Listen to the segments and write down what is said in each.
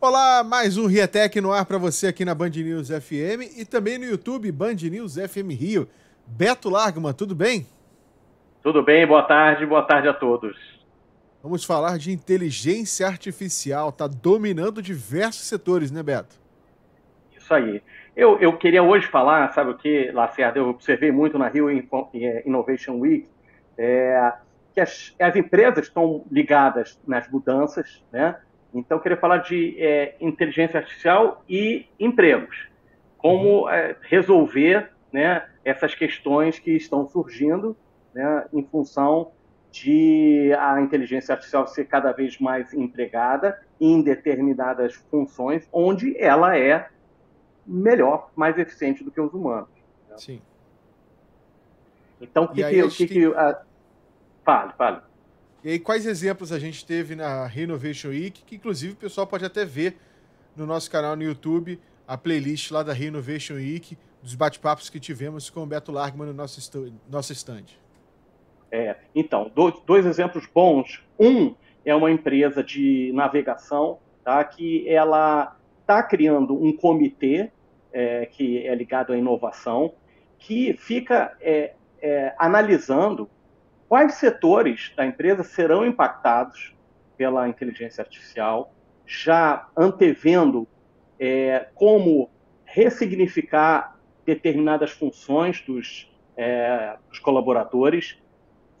Olá, mais um Rietec no ar para você aqui na Band News FM e também no YouTube Band News FM Rio. Beto Largman, tudo bem? Tudo bem, boa tarde, boa tarde a todos. Vamos falar de inteligência artificial, tá dominando diversos setores, né, Beto? Isso aí. Eu, eu queria hoje falar, sabe o que, Lacerda, eu observei muito na Rio é, Innovation Week, é, que as, as empresas estão ligadas nas mudanças, né? Então, eu queria falar de é, inteligência artificial e empregos. Como uhum. é, resolver né, essas questões que estão surgindo né, em função de a inteligência artificial ser cada vez mais empregada em determinadas funções onde ela é melhor, mais eficiente do que os humanos. Né? Sim. Então, o que, que, que, que, a... Fale, fale. E aí, quais exemplos a gente teve na Renovation Week, que inclusive o pessoal pode até ver no nosso canal no YouTube, a playlist lá da Renovation Week, dos bate-papos que tivemos com o Beto Largman no nosso, nosso stand. É, então, dois, dois, exemplos bons. Um é uma empresa de navegação tá, que ela está criando um comitê é, que é ligado à inovação, que fica é, é analisando quais setores da empresa serão impactados pela inteligência artificial, já antevendo é, como ressignificar determinadas funções dos, é, dos colaboradores,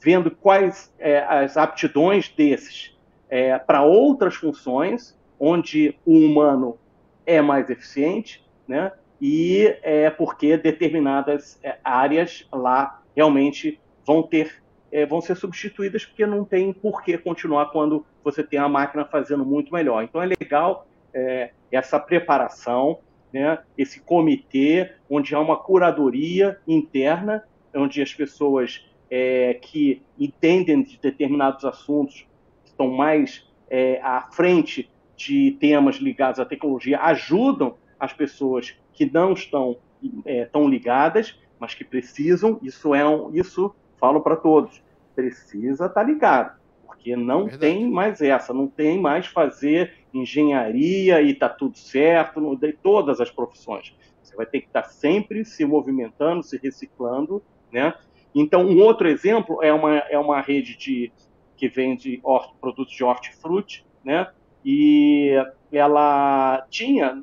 vendo quais é, as aptidões desses é, para outras funções, onde o humano é mais eficiente, né? e é porque determinadas é, áreas lá realmente vão ter é, vão ser substituídas porque não tem por que continuar quando você tem a máquina fazendo muito melhor. Então é legal é, essa preparação, né, esse comitê, onde há uma curadoria interna, onde as pessoas é, que entendem de determinados assuntos, estão mais é, à frente de temas ligados à tecnologia, ajudam as pessoas que não estão é, tão ligadas, mas que precisam. Isso é um, isso falo para todos, precisa estar tá ligado, porque não é tem mais essa, não tem mais fazer engenharia e tá tudo certo, não tem todas as profissões. Você vai ter que estar tá sempre se movimentando, se reciclando, né? Então, um outro exemplo é uma, é uma rede de, que vende hort, produtos de hortifruti, né? E ela tinha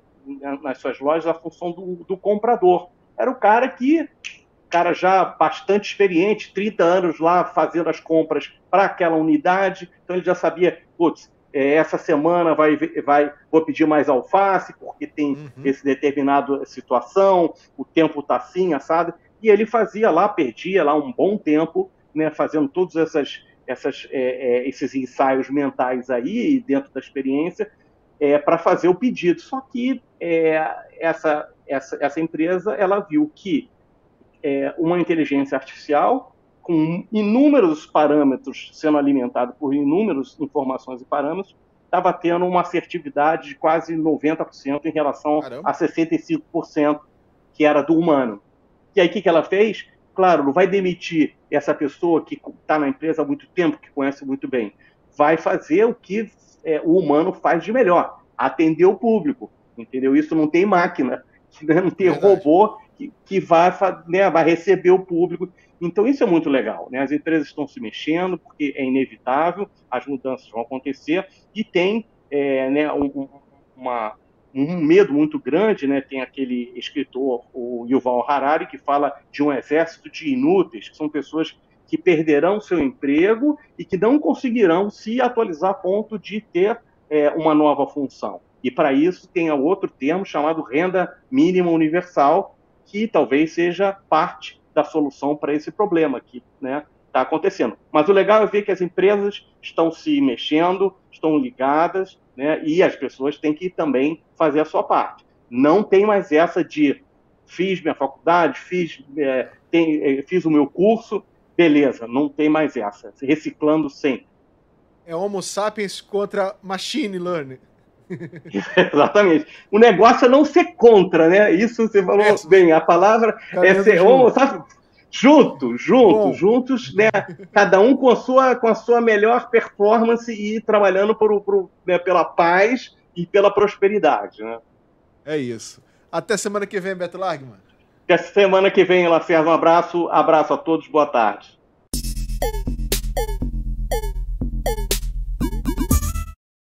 nas suas lojas a função do, do comprador. Era o cara que cara já bastante experiente, 30 anos lá fazendo as compras para aquela unidade, então ele já sabia, putz, é, essa semana vai, vai, vou pedir mais alface, porque tem uhum. esse determinado situação, o tempo está assim, assado, e ele fazia lá, perdia lá um bom tempo, né, fazendo todos essas, essas, é, é, esses ensaios mentais aí, dentro da experiência, é, para fazer o pedido. Só que essa, essa, essa empresa, ela viu que é, uma inteligência artificial com inúmeros parâmetros sendo alimentado por inúmeras informações e parâmetros, estava tendo uma assertividade de quase 90% em relação Caramba. a 65% que era do humano. E aí o que, que ela fez? Claro, não vai demitir essa pessoa que está na empresa há muito tempo, que conhece muito bem. Vai fazer o que é, o humano faz de melhor, atender o público, entendeu? Isso não tem máquina, não tem Verdade. robô que, que vai, né, vai receber o público. Então, isso é muito legal. Né? As empresas estão se mexendo, porque é inevitável, as mudanças vão acontecer, e tem é, né, um, uma, um medo muito grande. Né? Tem aquele escritor, o Yuval Harari, que fala de um exército de inúteis, que são pessoas que perderão seu emprego e que não conseguirão se atualizar a ponto de ter é, uma nova função. E para isso tem outro termo chamado renda mínima universal, que talvez seja parte da solução para esse problema que está né, tá acontecendo. Mas o legal é ver que as empresas estão se mexendo, estão ligadas, né, e as pessoas têm que também fazer a sua parte. Não tem mais essa de fiz minha faculdade, fiz, é, tem, é, fiz o meu curso, beleza, não tem mais essa. Reciclando sempre. É Homo sapiens contra machine learning. Exatamente. O negócio é não ser contra, né? Isso você falou é, bem. A palavra é ser homo, sabe? junto, junto, Bom. juntos, né? Cada um com a sua, com a sua melhor performance e trabalhando por, por né, pela paz e pela prosperidade, né? É isso. Até semana que vem, Beto Lagman. Até semana que vem, Lacerda. Um abraço, abraço a todos, boa tarde.